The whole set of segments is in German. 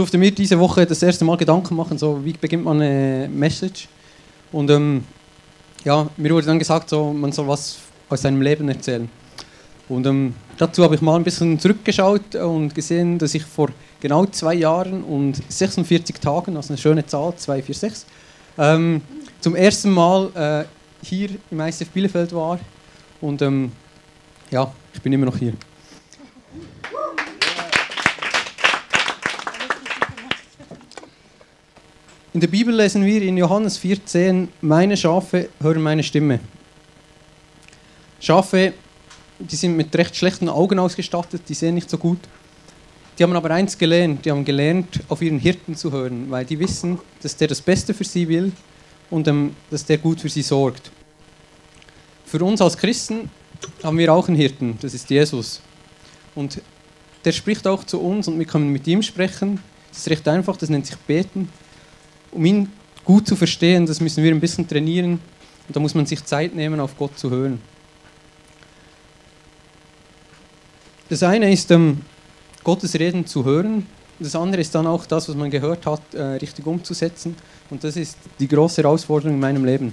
durfte mir diese Woche das erste Mal Gedanken machen, so wie beginnt man eine Message. Und ähm, ja, mir wurde dann gesagt, so, man soll was aus seinem Leben erzählen. Und ähm, dazu habe ich mal ein bisschen zurückgeschaut und gesehen, dass ich vor genau zwei Jahren und 46 Tagen, also eine schöne Zahl, 246, ähm, zum ersten Mal äh, hier im ICF Bielefeld war. Und ähm, ja, ich bin immer noch hier. In der Bibel lesen wir in Johannes 14, meine Schafe hören meine Stimme. Schafe, die sind mit recht schlechten Augen ausgestattet, die sehen nicht so gut. Die haben aber eins gelernt, die haben gelernt, auf ihren Hirten zu hören, weil die wissen, dass der das Beste für sie will und ähm, dass der gut für sie sorgt. Für uns als Christen haben wir auch einen Hirten, das ist Jesus. Und der spricht auch zu uns und wir können mit ihm sprechen. Das ist recht einfach, das nennt sich Beten um ihn gut zu verstehen, das müssen wir ein bisschen trainieren und da muss man sich Zeit nehmen, auf Gott zu hören. Das eine ist, ähm, Gottes Reden zu hören, das andere ist dann auch das, was man gehört hat, äh, richtig umzusetzen und das ist die große Herausforderung in meinem Leben.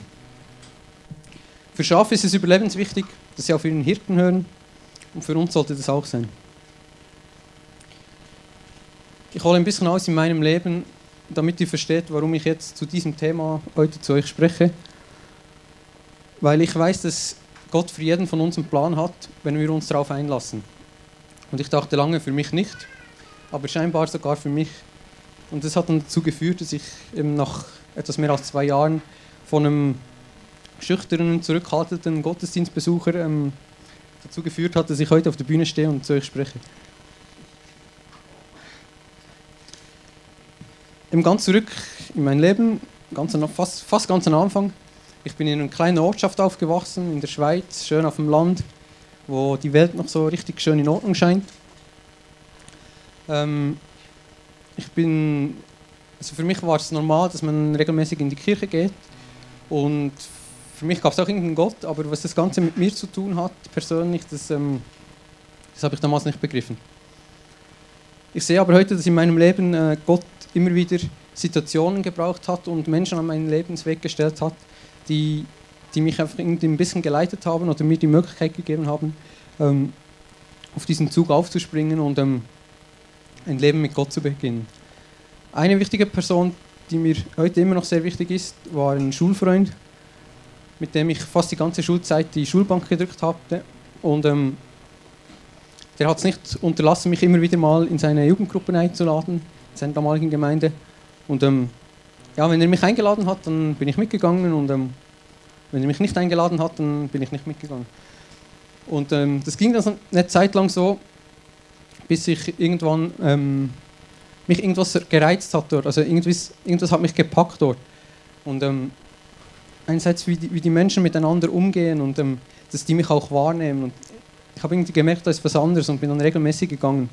Für Schafe ist es überlebenswichtig, dass sie auf ihren Hirten hören und für uns sollte das auch sein. Ich hole ein bisschen aus in meinem Leben, damit ihr versteht, warum ich jetzt zu diesem Thema heute zu euch spreche. Weil ich weiß, dass Gott für jeden von uns einen Plan hat, wenn wir uns darauf einlassen. Und ich dachte lange für mich nicht, aber scheinbar sogar für mich. Und das hat dann dazu geführt, dass ich nach etwas mehr als zwei Jahren von einem schüchternen, zurückhaltenden Gottesdienstbesucher ähm, dazu geführt hat, dass ich heute auf der Bühne stehe und zu euch spreche. Eben ganz zurück in mein Leben, ganz, fast, fast ganz am Anfang. Ich bin in einer kleinen Ortschaft aufgewachsen, in der Schweiz, schön auf dem Land, wo die Welt noch so richtig schön in Ordnung scheint. Ähm, ich bin, also für mich war es normal, dass man regelmäßig in die Kirche geht und für mich gab es auch irgendeinen Gott, aber was das Ganze mit mir zu tun hat, persönlich, das, ähm, das habe ich damals nicht begriffen. Ich sehe aber heute, dass in meinem Leben äh, Gott immer wieder Situationen gebraucht hat und Menschen an meinen Lebensweg gestellt hat, die, die mich einfach irgendwie ein bisschen geleitet haben oder mir die Möglichkeit gegeben haben, ähm, auf diesen Zug aufzuspringen und ähm, ein Leben mit Gott zu beginnen. Eine wichtige Person, die mir heute immer noch sehr wichtig ist, war ein Schulfreund, mit dem ich fast die ganze Schulzeit die Schulbank gedrückt hatte. Und ähm, der hat es nicht unterlassen, mich immer wieder mal in seine Jugendgruppen einzuladen seiner damaligen Gemeinde. Und ähm, ja, wenn er mich eingeladen hat, dann bin ich mitgegangen und ähm, wenn er mich nicht eingeladen hat, dann bin ich nicht mitgegangen. Und ähm, das ging dann eine Zeit lang so, bis ich irgendwann ähm, mich irgendwas gereizt hat dort. Also irgendwas, irgendwas hat mich gepackt dort. Und ähm, einerseits, wie die, wie die Menschen miteinander umgehen und ähm, dass die mich auch wahrnehmen. Und ich habe irgendwie gemerkt, da ist was anderes und bin dann regelmäßig gegangen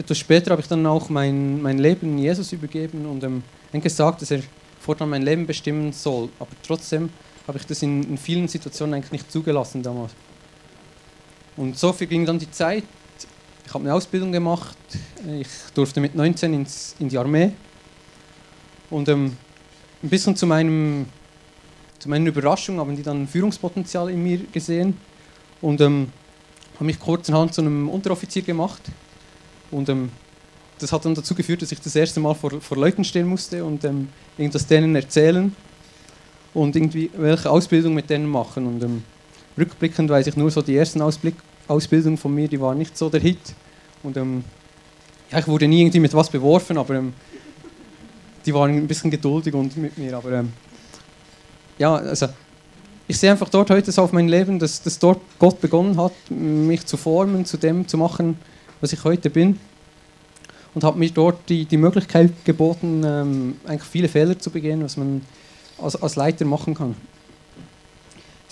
etwas später habe ich dann auch mein, mein Leben Jesus übergeben und ähm, gesagt, dass er fortan mein Leben bestimmen soll. Aber trotzdem habe ich das in, in vielen Situationen eigentlich nicht zugelassen damals. Und so ging dann die Zeit. Ich habe eine Ausbildung gemacht. Ich durfte mit 19 ins, in die Armee. Und ähm, ein bisschen zu, meinem, zu meiner Überraschung haben die dann Führungspotenzial in mir gesehen und ähm, haben mich kurzerhand zu einem Unteroffizier gemacht. Und ähm, das hat dann dazu geführt, dass ich das erste Mal vor, vor Leuten stehen musste und ähm, irgendwas denen erzählen und irgendwie welche Ausbildung mit denen machen. Und ähm, rückblickend weiß ich nur so, die ersten Ausblick Ausbildungen von mir, die waren nicht so der Hit. Und ähm, ja, ich wurde nie irgendwie mit was beworfen, aber ähm, die waren ein bisschen geduldig und mit mir. Aber ähm, ja, also ich sehe einfach dort heute so auf mein Leben, dass, dass dort Gott begonnen hat, mich zu formen, zu dem zu machen, was ich heute bin. Und habe mir dort die, die Möglichkeit geboten, ähm, eigentlich viele Fehler zu begehen, was man als, als Leiter machen kann.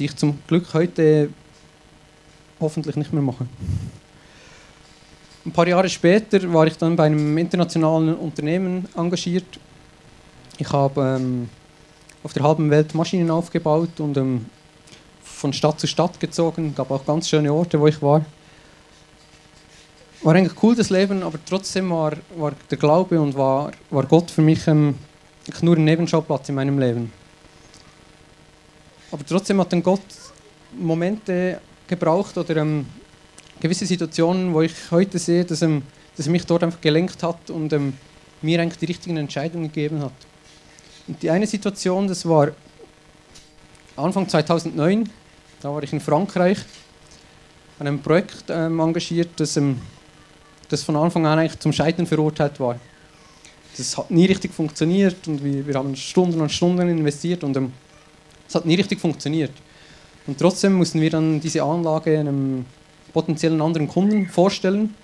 Die ich zum Glück heute hoffentlich nicht mehr mache. Ein paar Jahre später war ich dann bei einem internationalen Unternehmen engagiert. Ich habe ähm, auf der halben Welt Maschinen aufgebaut und ähm, von Stadt zu Stadt gezogen. Es gab auch ganz schöne Orte, wo ich war. war eigentlich cool, das Leben, aber trotzdem war, war der Glaube und war, war Gott für mich ähm, nur ein Nebenschauplatz in meinem Leben. Aber trotzdem hat dann Gott Momente gebraucht oder ähm, gewisse Situationen, wo ich heute sehe, dass, ähm, dass er mich dort einfach gelenkt hat und ähm, mir eigentlich die richtigen Entscheidungen gegeben hat. Und die eine Situation, das war Anfang 2009, da war ich in Frankreich an einem Projekt ähm, engagiert, das, ähm, das von Anfang an eigentlich zum Scheitern verurteilt war. Das hat nie richtig funktioniert und wir, wir haben Stunden und Stunden investiert und ähm, es hat nie richtig funktioniert. Und trotzdem mussten wir dann diese Anlage einem potenziellen anderen Kunden vorstellen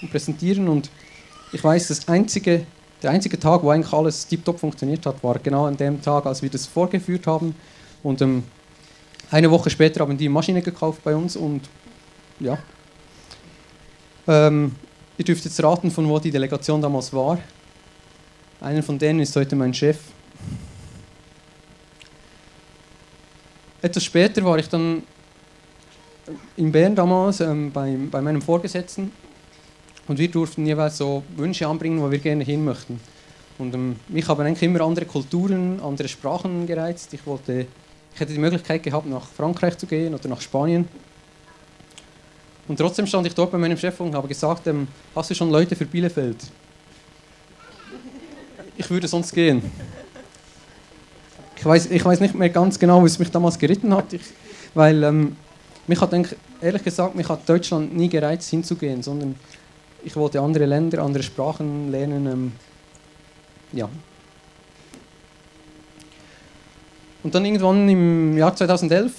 und präsentieren. Und ich weiß, das einzige, der einzige Tag, wo eigentlich alles tiptop funktioniert hat, war genau an dem Tag, als wir das vorgeführt haben. Und ähm, eine Woche später haben die Maschine gekauft bei uns und ja. Ähm, ihr dürft jetzt raten, von wo die Delegation damals war. Einer von denen ist heute mein Chef. Etwas später war ich dann in Bern damals ähm, bei, bei meinem Vorgesetzten und wir durften jeweils so Wünsche anbringen, wo wir gerne hin möchten. Und ähm, mich haben eigentlich immer andere Kulturen, andere Sprachen gereizt. Ich, wollte, ich hätte die Möglichkeit gehabt, nach Frankreich zu gehen oder nach Spanien. Und trotzdem stand ich dort bei meinem Chef und habe gesagt, ähm, hast du schon Leute für Bielefeld? Ich würde sonst gehen. Ich weiß, ich nicht mehr ganz genau, was mich damals geritten hat, ich, weil ähm, mich hat ehrlich gesagt, mich hat Deutschland nie gereizt hinzugehen, sondern ich wollte andere Länder, andere Sprachen lernen. Ähm, ja. Und dann irgendwann im Jahr 2011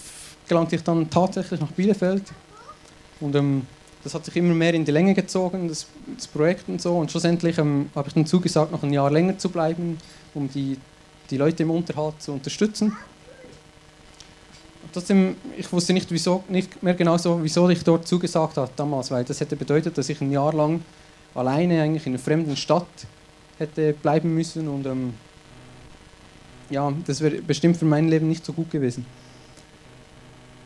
gelangte ich dann tatsächlich nach Bielefeld und ähm, das hat sich immer mehr in die Länge gezogen, das, das Projekt und so. Und schlussendlich ähm, habe ich dann zugesagt, noch ein Jahr länger zu bleiben, um die die Leute im Unterhalt zu unterstützen. Trotzdem, ich wusste nicht, wieso, nicht mehr genau so, wieso ich dort zugesagt habe damals, weil das hätte bedeutet, dass ich ein Jahr lang alleine eigentlich in einer fremden Stadt hätte bleiben müssen und ähm, ja, das wäre bestimmt für mein Leben nicht so gut gewesen.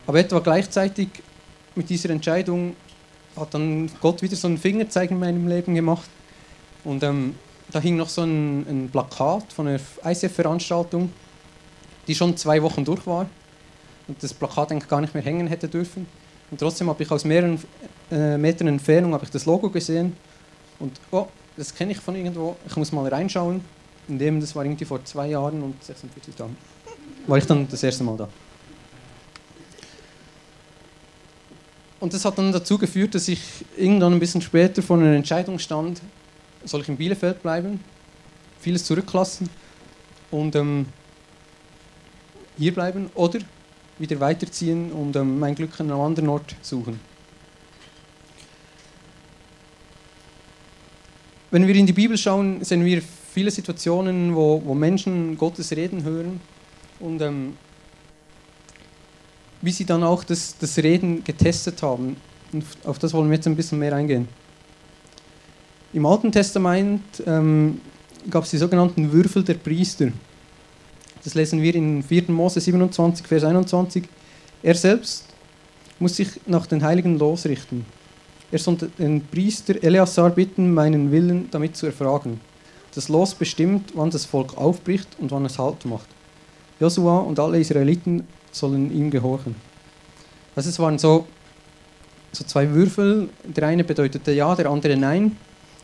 Aber etwa gleichzeitig mit dieser Entscheidung hat dann Gott wieder so einen Fingerzeig in meinem Leben gemacht und ähm, da hing noch so ein, ein Plakat von einer ICF-Veranstaltung, die schon zwei Wochen durch war und das Plakat eigentlich gar nicht mehr hängen hätte dürfen. Und trotzdem habe ich aus mehreren äh, Metern Entfernung habe ich das Logo gesehen und oh, das kenne ich von irgendwo, ich muss mal reinschauen. In dem, das war irgendwie vor zwei Jahren und 46 Tagen, war ich dann das erste Mal da. Und das hat dann dazu geführt, dass ich irgendwann ein bisschen später vor einer Entscheidung stand, soll ich in Bielefeld bleiben, vieles zurücklassen und ähm, hier bleiben oder wieder weiterziehen und ähm, mein Glück an einem anderen Ort suchen. Wenn wir in die Bibel schauen, sehen wir viele Situationen, wo, wo Menschen Gottes Reden hören und ähm, wie sie dann auch das, das Reden getestet haben. Und auf das wollen wir jetzt ein bisschen mehr eingehen. Im Alten Testament ähm, gab es die sogenannten Würfel der Priester. Das lesen wir in 4. Mose 27, Vers 21. Er selbst muss sich nach den Heiligen losrichten. Er soll den Priester Eleazar bitten, meinen Willen damit zu erfragen. Das Los bestimmt, wann das Volk aufbricht und wann es Halt macht. Josua und alle Israeliten sollen ihm gehorchen. Also es waren so, so zwei Würfel. Der eine bedeutete Ja, der andere Nein.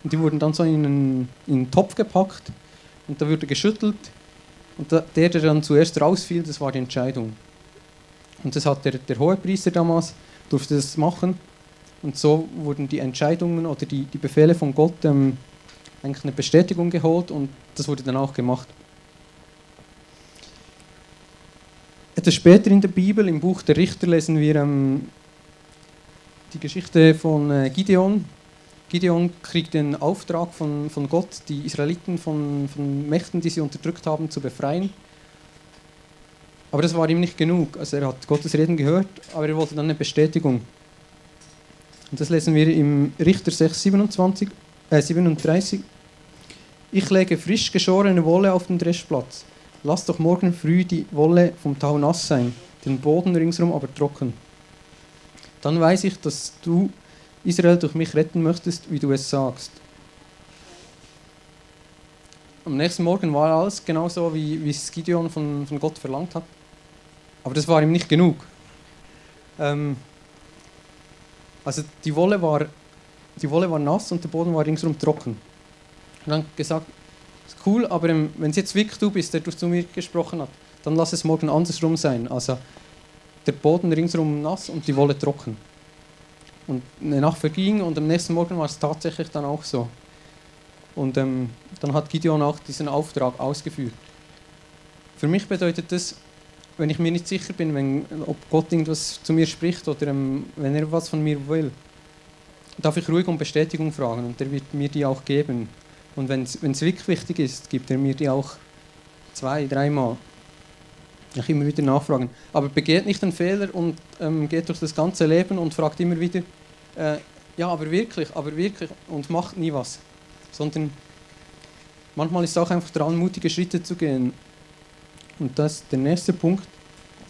Und die wurden dann so in einen, in einen Topf gepackt und da wurde geschüttelt. Und der, der dann zuerst rausfiel, das war die Entscheidung. Und das hat der, der Hohepriester damals, durfte das machen. Und so wurden die Entscheidungen oder die, die Befehle von Gott ähm, eigentlich eine Bestätigung geholt und das wurde dann auch gemacht. Etwas später in der Bibel, im Buch der Richter, lesen wir ähm, die Geschichte von äh, Gideon. Gideon kriegt den Auftrag von, von Gott, die Israeliten von, von Mächten, die sie unterdrückt haben, zu befreien. Aber das war ihm nicht genug. Also er hat Gottes Reden gehört, aber er wollte dann eine Bestätigung. Und das lesen wir im Richter 6, 27, äh 37. Ich lege frisch geschorene Wolle auf den Dreschplatz. Lass doch morgen früh die Wolle vom Tau nass sein, den Boden ringsherum aber trocken. Dann weiß ich, dass du Israel durch mich retten möchtest, wie du es sagst. Am nächsten Morgen war alles genauso, wie, wie es Gideon von, von Gott verlangt hat. Aber das war ihm nicht genug. Ähm, also die Wolle, war, die Wolle war nass und der Boden war ringsum trocken. Und dann gesagt, ist cool, aber wenn es jetzt wirklich du bist, der du zu mir gesprochen hat, dann lass es morgen andersrum sein. Also der Boden ringsum nass und die Wolle trocken. Und eine Nacht verging und am nächsten Morgen war es tatsächlich dann auch so. Und ähm, dann hat Gideon auch diesen Auftrag ausgeführt. Für mich bedeutet das, wenn ich mir nicht sicher bin, wenn, ob Gott irgendwas zu mir spricht oder ähm, wenn er was von mir will, darf ich ruhig um Bestätigung fragen und er wird mir die auch geben. Und wenn es wirklich wichtig ist, gibt er mir die auch zwei, dreimal. Ich immer wieder nachfragen. Aber begeht nicht den Fehler und ähm, geht durch das ganze Leben und fragt immer wieder, äh, ja, aber wirklich, aber wirklich und macht nie was. Sondern manchmal ist es auch einfach dran, mutige Schritte zu gehen. Und das ist der nächste Punkt,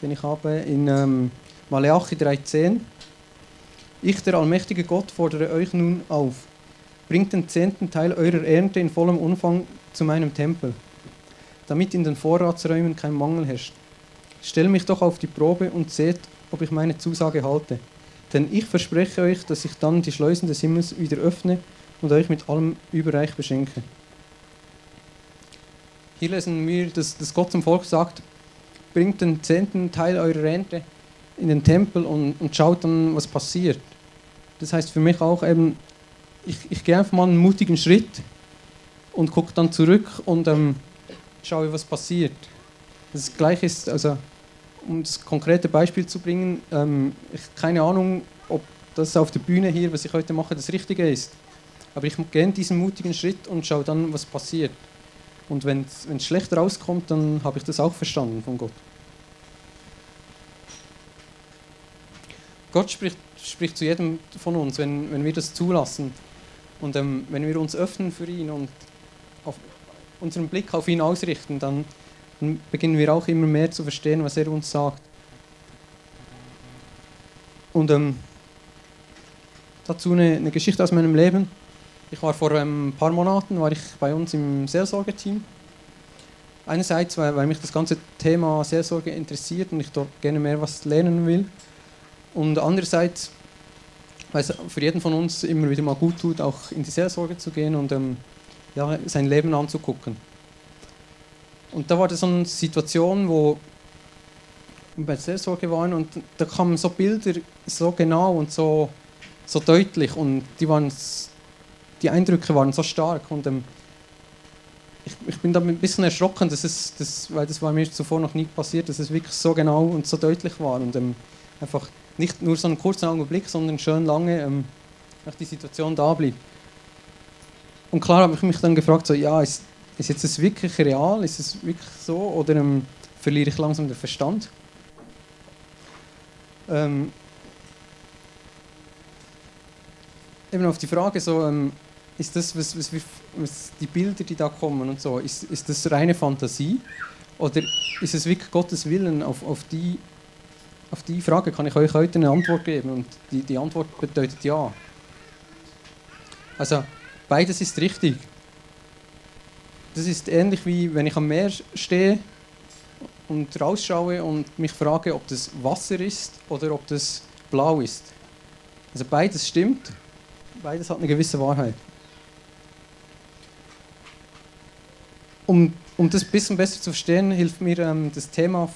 den ich habe in ähm, Maleachi 3,10. Ich, der allmächtige Gott, fordere euch nun auf. Bringt den zehnten Teil eurer Ernte in vollem Umfang zu meinem Tempel, damit in den Vorratsräumen kein Mangel herrscht. Stell mich doch auf die Probe und seht, ob ich meine Zusage halte. Denn ich verspreche euch, dass ich dann die Schleusen des Himmels wieder öffne und euch mit allem überreich beschenke. Hier lesen wir, dass, dass Gott zum Volk sagt, bringt den zehnten Teil eurer Rente in den Tempel und, und schaut dann, was passiert. Das heißt für mich auch eben, ich, ich gehe einfach mal einen mutigen Schritt und gucke dann zurück und ähm, schaue, was passiert. Das Gleiche ist, also um das konkrete Beispiel zu bringen, ähm, ich keine Ahnung, ob das auf der Bühne hier, was ich heute mache, das Richtige ist. Aber ich gehe diesen mutigen Schritt und schaue dann, was passiert. Und wenn es schlecht rauskommt, dann habe ich das auch verstanden von Gott. Gott spricht, spricht zu jedem von uns, wenn, wenn wir das zulassen und ähm, wenn wir uns öffnen für ihn und unseren Blick auf ihn ausrichten, dann, dann beginnen wir auch immer mehr zu verstehen, was er uns sagt. Und ähm, dazu eine, eine Geschichte aus meinem Leben. Ich war vor ähm, ein paar Monaten war ich bei uns im Seelsorgeteam. Einerseits, weil, weil mich das ganze Thema Seelsorge interessiert und ich dort gerne mehr was lernen will. Und andererseits, weil es für jeden von uns immer wieder mal gut tut, auch in die Seelsorge zu gehen und ähm, ja, sein Leben anzugucken. Und da war das so eine Situation, wo wir der Seelsorge waren und da kamen so Bilder so genau und so, so deutlich und die waren die Eindrücke waren so stark und ähm, ich, ich, bin da ein bisschen erschrocken, dass es, das, weil das war mir zuvor noch nie passiert, dass es wirklich so genau und so deutlich war und ähm, einfach nicht nur so einen kurzen Augenblick, sondern schön lange ähm, die Situation da blieb. Und klar habe ich mich dann gefragt, so, ja, ist, ist jetzt das wirklich real, ist es wirklich so oder ähm, verliere ich langsam den Verstand? Ähm, eben auf die Frage so, ähm, ist das, was, was, was, die Bilder, die da kommen und so, ist, ist das reine Fantasie? Oder ist es wirklich Gottes Willen? Auf, auf, die, auf die Frage kann ich euch heute eine Antwort geben und die, die Antwort bedeutet ja. Also beides ist richtig. Das ist ähnlich wie wenn ich am Meer stehe und rausschaue und mich frage, ob das Wasser ist oder ob das blau ist. Also beides stimmt, beides hat eine gewisse Wahrheit. um, um das ein bisschen besser zu verstehen, hilft mir ähm, das Thema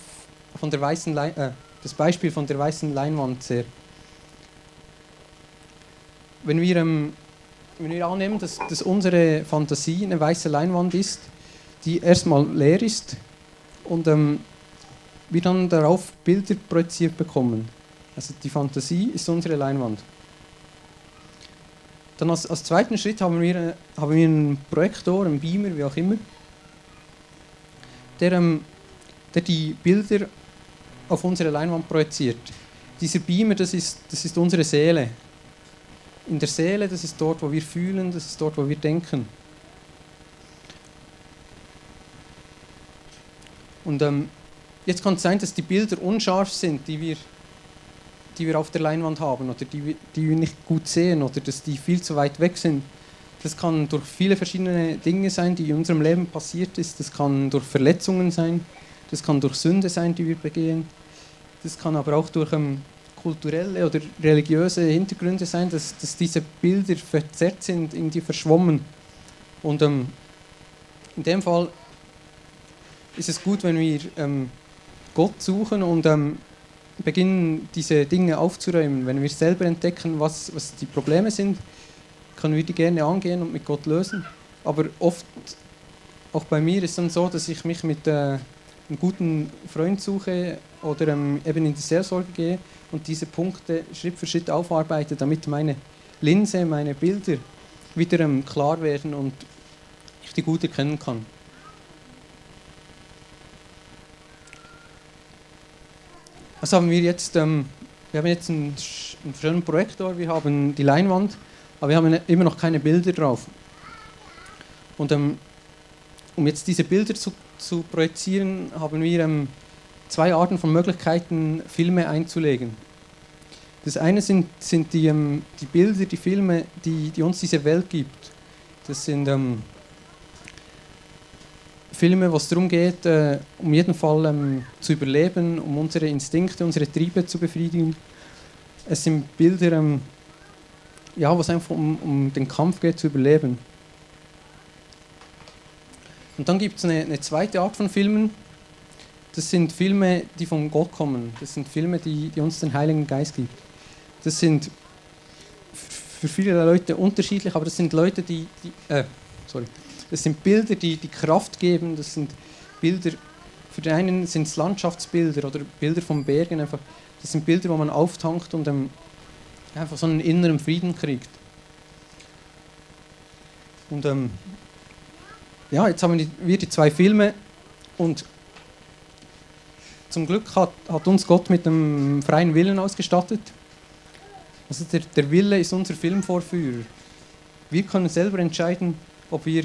von der weißen Lein äh, das Beispiel von der weißen Leinwand sehr. Wenn wir, ähm, wenn wir annehmen, dass, dass unsere Fantasie eine weiße Leinwand ist, die erstmal leer ist und ähm, wir dann darauf Bilder projiziert bekommen. Also die Fantasie ist unsere Leinwand. Dann als, als zweiten Schritt haben wir, äh, haben wir einen Projektor, einen Beamer, wie auch immer der, ähm, der die Bilder auf unsere Leinwand projiziert. Dieser Beamer, das ist, das ist unsere Seele. In der Seele, das ist dort, wo wir fühlen, das ist dort, wo wir denken. Und ähm, jetzt kann es sein, dass die Bilder unscharf sind, die wir, die wir auf der Leinwand haben oder die, die wir nicht gut sehen oder dass die viel zu weit weg sind. Das kann durch viele verschiedene Dinge sein, die in unserem Leben passiert ist. Das kann durch Verletzungen sein, das kann durch Sünde sein, die wir begehen. Das kann aber auch durch ähm, kulturelle oder religiöse Hintergründe sein, dass, dass diese Bilder verzerrt sind, irgendwie verschwommen. Und ähm, in dem Fall ist es gut, wenn wir ähm, Gott suchen und ähm, beginnen, diese Dinge aufzuräumen. Wenn wir selber entdecken, was, was die Probleme sind, können wir die gerne angehen und mit Gott lösen. Aber oft, auch bei mir, ist es dann so, dass ich mich mit äh, einem guten Freund suche oder ähm, eben in die Seelsorge gehe und diese Punkte Schritt für Schritt aufarbeite, damit meine Linse, meine Bilder wieder ähm, klar werden und ich die gut erkennen kann. Was haben wir jetzt? Ähm, wir haben jetzt einen, einen schönen Projektor, wir haben die Leinwand, aber wir haben immer noch keine Bilder drauf. Und ähm, um jetzt diese Bilder zu, zu projizieren, haben wir ähm, zwei Arten von Möglichkeiten, Filme einzulegen. Das eine sind, sind die, ähm, die Bilder, die Filme, die, die uns diese Welt gibt. Das sind ähm, Filme, wo es darum geht, äh, um jeden Fall ähm, zu überleben, um unsere Instinkte, unsere Triebe zu befriedigen. Es sind Bilder, ähm, ja, wo es einfach um, um den Kampf geht, zu überleben. Und dann gibt es eine, eine zweite Art von Filmen, das sind Filme, die von Gott kommen. Das sind Filme, die, die uns den Heiligen Geist gibt. Das sind für viele Leute unterschiedlich, aber das sind Leute, die, die äh, sorry, das sind Bilder, die die Kraft geben. Das sind Bilder, für den einen sind es Landschaftsbilder oder Bilder von Bergen. Einfach. Das sind Bilder, wo man auftankt und ähm, einfach so einen inneren Frieden kriegt. Und ähm, ja, jetzt haben wir die, wir die zwei Filme und zum Glück hat, hat uns Gott mit einem freien Willen ausgestattet. Also der, der Wille ist unser Filmvorführer. Wir können selber entscheiden, ob wir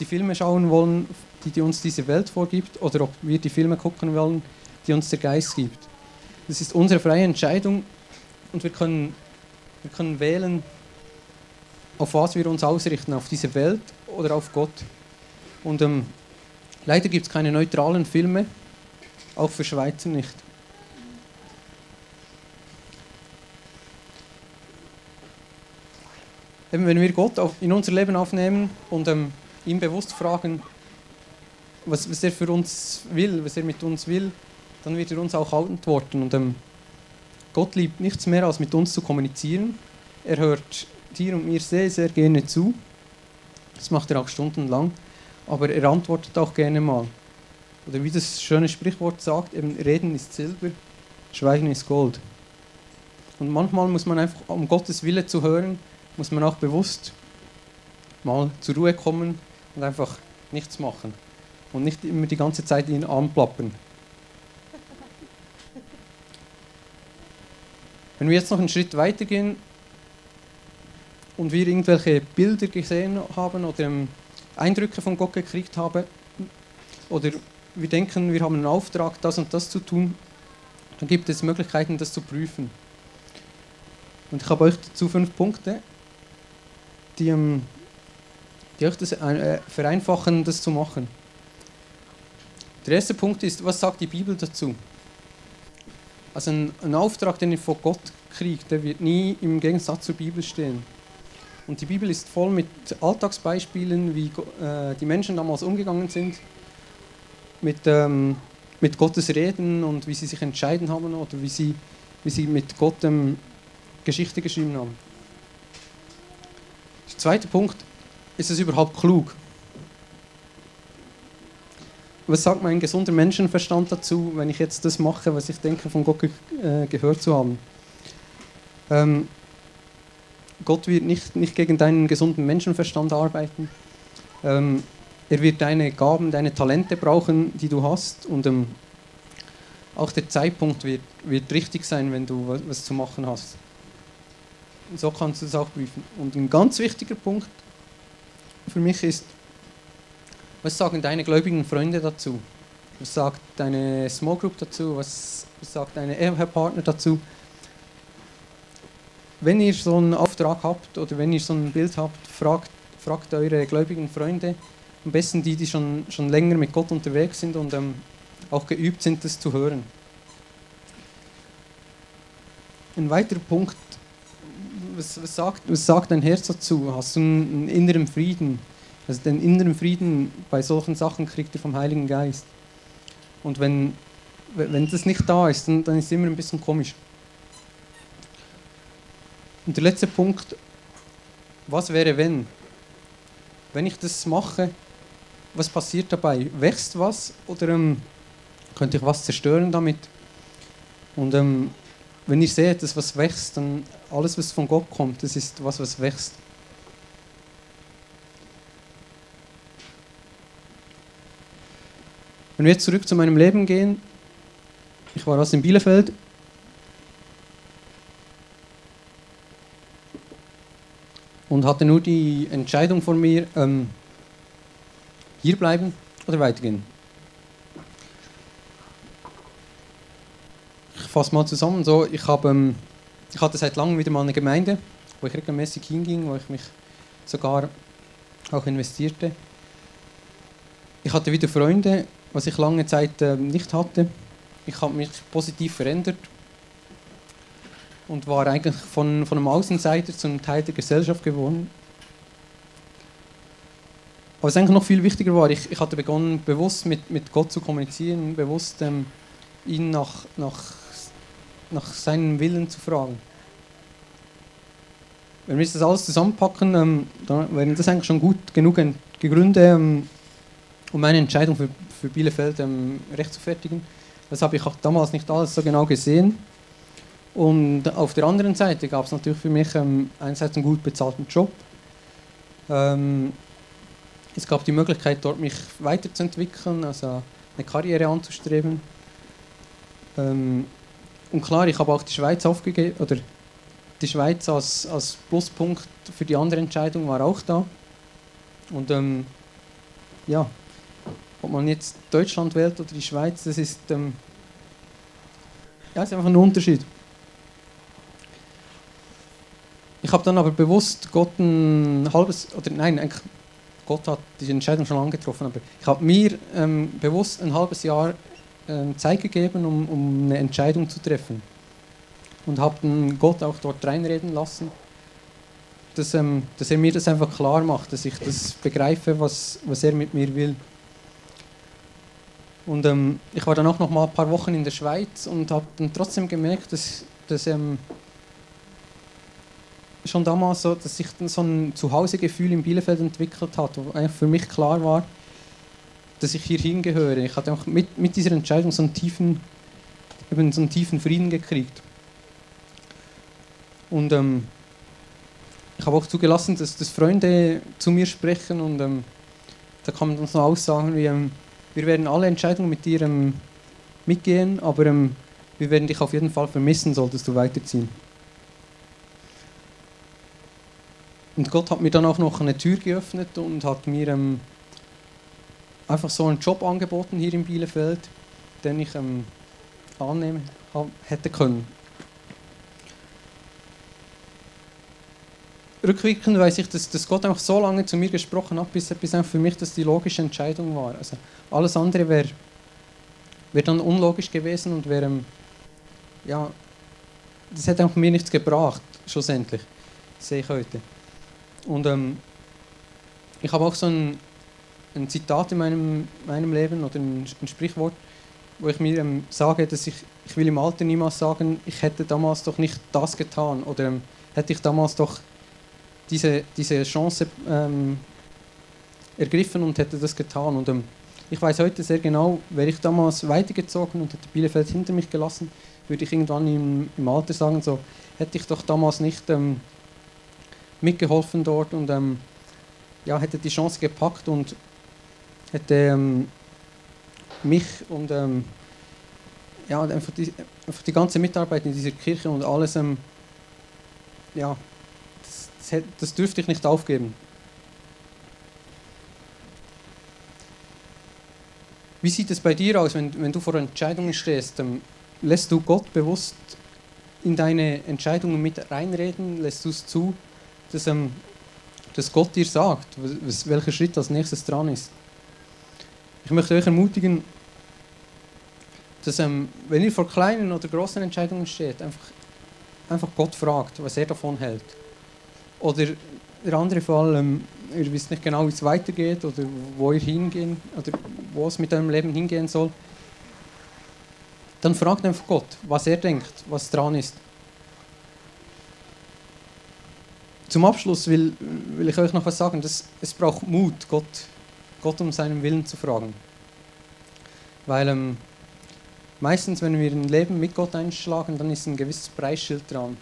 die Filme schauen wollen, die, die uns diese Welt vorgibt, oder ob wir die Filme gucken wollen, die uns der Geist gibt. Das ist unsere freie Entscheidung und wir können, wir können wählen, auf was wir uns ausrichten, auf diese Welt oder auf Gott. Und ähm, leider gibt es keine neutralen Filme, auch für Schweizer nicht. Eben, wenn wir Gott in unser Leben aufnehmen und ähm, ihn bewusst fragen, was, was, er für uns will, was er mit uns will, dann wird er uns auch antworten. Und ähm, Gott liebt nichts mehr, als mit uns zu kommunizieren. Er hört dir und mir sehr, sehr gerne zu. Das macht er auch stundenlang. Aber er antwortet auch gerne mal oder wie das schöne Sprichwort sagt, eben Reden ist Silber, Schweigen ist Gold. Und manchmal muss man einfach, um Gottes Wille zu hören, muss man auch bewusst mal zur Ruhe kommen und einfach nichts machen. Und nicht immer die ganze Zeit ihn anplappern. Wenn wir jetzt noch einen Schritt weiter gehen und wir irgendwelche Bilder gesehen haben oder Eindrücke von Gott gekriegt haben oder wir denken, wir haben einen Auftrag, das und das zu tun, dann gibt es Möglichkeiten, das zu prüfen. Und ich habe euch dazu fünf Punkte, die, ähm, die euch das äh, vereinfachen, das zu machen. Der erste Punkt ist, was sagt die Bibel dazu? Also ein, ein Auftrag, den ihr von Gott kriegt, der wird nie im Gegensatz zur Bibel stehen. Und die Bibel ist voll mit Alltagsbeispielen, wie äh, die Menschen damals umgegangen sind mit, ähm, mit Gottes Reden und wie sie sich entscheiden haben oder wie sie, wie sie mit Gott ähm, Geschichte geschrieben haben. Der zweite Punkt, ist es überhaupt klug? Was sagt mein gesunder Menschenverstand dazu, wenn ich jetzt das mache, was ich denke, von Gott ge äh, gehört zu haben? Ähm, Gott wird nicht, nicht gegen deinen gesunden Menschenverstand arbeiten. Ähm, er wird deine Gaben, deine Talente brauchen, die du hast. Und ähm, auch der Zeitpunkt wird, wird richtig sein, wenn du was, was zu machen hast. Und so kannst du es auch prüfen. Und ein ganz wichtiger Punkt für mich ist, was sagen deine gläubigen Freunde dazu? Was sagt deine Small Group dazu? Was, was sagt deine Ehepartner dazu? wenn ihr so einen Auftrag habt oder wenn ihr so ein Bild habt, fragt, fragt eure gläubigen Freunde, am besten die, die schon, schon länger mit Gott unterwegs sind und ähm, auch geübt sind, das zu hören. Ein weiterer Punkt, was, was, sagt, was sagt dein Herz dazu? Hast du einen, einen inneren Frieden? Also den inneren Frieden bei solchen Sachen kriegt ihr vom Heiligen Geist. Und wenn, wenn das nicht da ist, dann, dann ist es immer ein bisschen komisch. Und der letzte Punkt, was wäre wenn? Wenn ich das mache, was passiert dabei? Wächst was oder ähm, könnte ich was zerstören damit? Und ähm, wenn ihr seht, dass was wächst, dann alles, was von Gott kommt, das ist was, was wächst. Wenn wir jetzt zurück zu meinem Leben gehen, ich war aus in Bielefeld. Und hatte nur die Entscheidung vor mir, ähm, hier bleiben oder weitergehen. Ich fasse mal zusammen. So, ich, hab, ähm, ich hatte seit langem wieder mal eine Gemeinde, wo ich regelmäßig hinging, wo ich mich sogar auch investierte. Ich hatte wieder Freunde, was ich lange Zeit äh, nicht hatte. Ich habe mich positiv verändert und war eigentlich von, von einem Außenseiter zum Teil der Gesellschaft geworden. Aber was eigentlich noch viel wichtiger war, ich, ich hatte begonnen, bewusst mit, mit Gott zu kommunizieren, bewusst ähm, ihn nach, nach, nach seinem Willen zu fragen. Wenn wir das alles zusammenpacken, ähm, dann wären das eigentlich schon gut genug Gründe, ähm, um meine Entscheidung für, für Bielefeld ähm, rechtfertigen. Das habe ich auch damals nicht alles so genau gesehen. Und auf der anderen Seite gab es natürlich für mich ähm, einerseits einen gut bezahlten Job. Ähm, es gab die Möglichkeit, dort mich weiterzuentwickeln, also eine Karriere anzustreben. Ähm, und klar, ich habe auch die Schweiz aufgegeben, oder die Schweiz als, als Pluspunkt für die andere Entscheidung war auch da. Und ähm, ja, ob man jetzt Deutschland wählt oder die Schweiz, das ist, ähm, ja, ist einfach ein Unterschied. Ich habe dann aber bewusst Gott ein halbes, oder nein, eigentlich, Gott hat die Entscheidung schon angetroffen, aber ich habe mir ähm, bewusst ein halbes Jahr ähm, Zeit gegeben, um, um eine Entscheidung zu treffen. Und habe Gott auch dort reinreden lassen, dass, ähm, dass er mir das einfach klar macht, dass ich das begreife, was, was er mit mir will. Und ähm, ich war dann auch noch mal ein paar Wochen in der Schweiz und habe dann trotzdem gemerkt, dass, dass ähm, schon damals so, dass sich so ein Zuhausegefühl in Bielefeld entwickelt hat, wo eigentlich für mich klar war, dass ich hier hingehöre. Ich hatte auch mit, mit dieser Entscheidung so einen tiefen, eben so einen tiefen Frieden gekriegt. Und ähm, ich habe auch zugelassen, dass, dass Freunde zu mir sprechen und ähm, da kommen dann so Aussagen wie ähm, wir werden alle Entscheidungen mit dir ähm, mitgehen, aber ähm, wir werden dich auf jeden Fall vermissen, solltest du weiterziehen. Und Gott hat mir dann auch noch eine Tür geöffnet und hat mir ähm, einfach so einen Job angeboten hier in Bielefeld, den ich ähm, annehmen hätte können. rückwirkend weiß ich, dass, dass Gott einfach so lange zu mir gesprochen hat, bis, bis für mich das die logische Entscheidung war. Also alles andere wäre wär dann unlogisch gewesen und wäre, ja, das hätte auch mir nichts gebracht, schlussendlich, sehe ich heute. Und ähm, ich habe auch so ein, ein Zitat in meinem, meinem Leben oder ein, Sprichwort, wo ich mir ähm, sage, dass ich, ich will im Alter niemals sagen, ich hätte damals doch nicht das getan oder ähm, hätte ich damals doch diese, diese Chance ähm, ergriffen und hätte das getan. Und ähm, ich weiß heute sehr genau, wäre ich damals weitergezogen und hätte Bielefeld hinter mich gelassen, würde ich irgendwann im, im Alter sagen, so hätte ich doch damals nicht ähm, mitgeholfen dort und ähm, ja, hätte die Chance gepackt und hätte ähm, mich und ähm, ja, einfach die, einfach die ganze Mitarbeit in dieser Kirche und alles ähm, ja, das dürfte ich nicht aufgeben. Wie sieht es bei dir aus, wenn, wenn du vor Entscheidungen stehst? Ähm, lässt du Gott bewusst in deine Entscheidungen mit reinreden? Lässt du es zu, dass, ähm, dass Gott dir sagt, was, welcher Schritt als nächstes dran ist? Ich möchte euch ermutigen, dass ähm, wenn ihr vor kleinen oder großen Entscheidungen steht, einfach, einfach Gott fragt, was er davon hält. Oder der andere Fall, ähm, ihr wisst nicht genau, wie es weitergeht oder wo ihr hingehen oder wo es mit eurem Leben hingehen soll. Dann fragt einfach Gott, was er denkt, was dran ist. Zum Abschluss will, will ich euch noch was sagen. Dass es braucht Mut, Gott, Gott um seinen Willen zu fragen. Weil ähm, meistens, wenn wir ein Leben mit Gott einschlagen, dann ist ein gewisses Preisschild dran.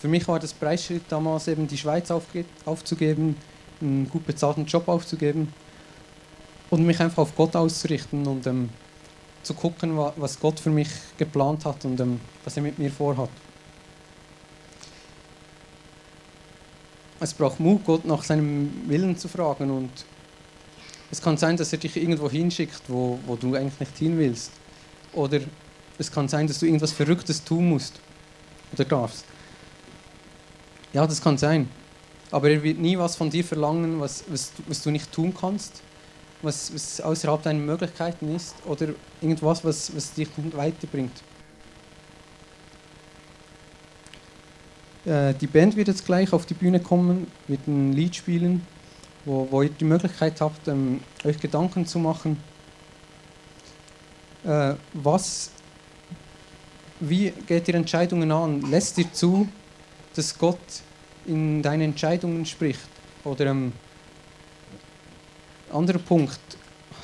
Für mich war das Preisschild damals eben die Schweiz aufzugeben, einen gut bezahlten Job aufzugeben und mich einfach auf Gott auszurichten und ähm, zu gucken, was Gott für mich geplant hat und ähm, was er mit mir vorhat. Es braucht Mut, Gott nach seinem Willen zu fragen und es kann sein, dass er dich irgendwo hinschickt, wo, wo du eigentlich nicht hin willst. Oder es kann sein, dass du irgendwas Verrücktes tun musst oder darfst. Ja, das kann sein. Aber er wird nie was von dir verlangen, was, was, was du nicht tun kannst, was, was außerhalb deiner Möglichkeiten ist oder irgendwas, was, was dich weiterbringt. Äh, die Band wird jetzt gleich auf die Bühne kommen, wird ein Lied spielen, wo, wo ihr die Möglichkeit habt, ähm, euch Gedanken zu machen äh, was, wie geht ihr Entscheidungen an? Lässt ihr zu, dass Gott in deine Entscheidungen spricht? Oder ähm, anderer Punkt,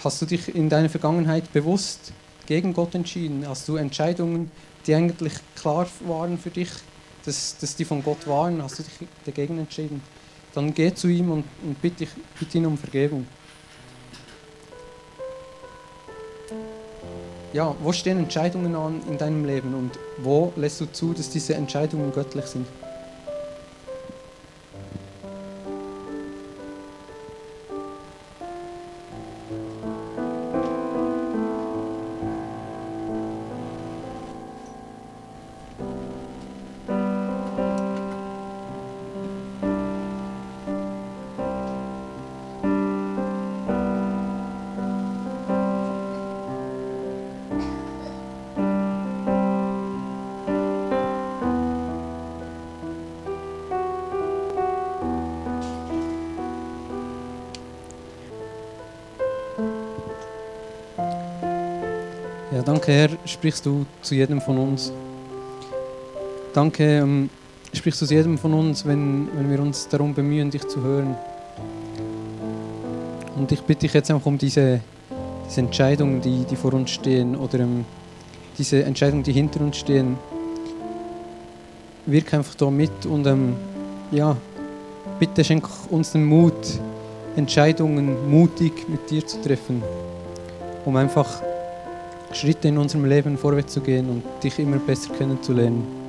hast du dich in deiner Vergangenheit bewusst gegen Gott entschieden? Hast du Entscheidungen, die eigentlich klar waren für dich, dass, dass die von Gott waren, hast du dich dagegen entschieden? Dann geh zu ihm und, und bitte, bitte ihn um Vergebung. ja, wo stehen Entscheidungen an in deinem Leben und wo lässt du zu, dass diese Entscheidungen göttlich sind? Danke, Herr, sprichst du zu jedem von uns. Danke, ähm, sprichst du zu jedem von uns, wenn, wenn wir uns darum bemühen, dich zu hören. Und ich bitte dich jetzt einfach um diese, diese Entscheidungen, die, die vor uns stehen, oder ähm, diese Entscheidungen, die hinter uns stehen. Wirke einfach da mit und ähm, ja, bitte schenk uns den Mut, Entscheidungen mutig mit dir zu treffen, um einfach Schritte in unserem Leben vorwärts zu gehen und dich immer besser kennenzulernen.